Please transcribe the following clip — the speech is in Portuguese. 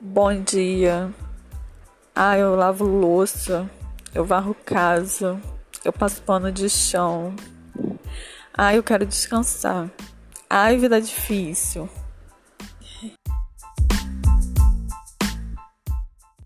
Bom dia. Ah, eu lavo louça, eu varro casa, eu passo pano de chão. Ah, eu quero descansar. Ai, vida difícil.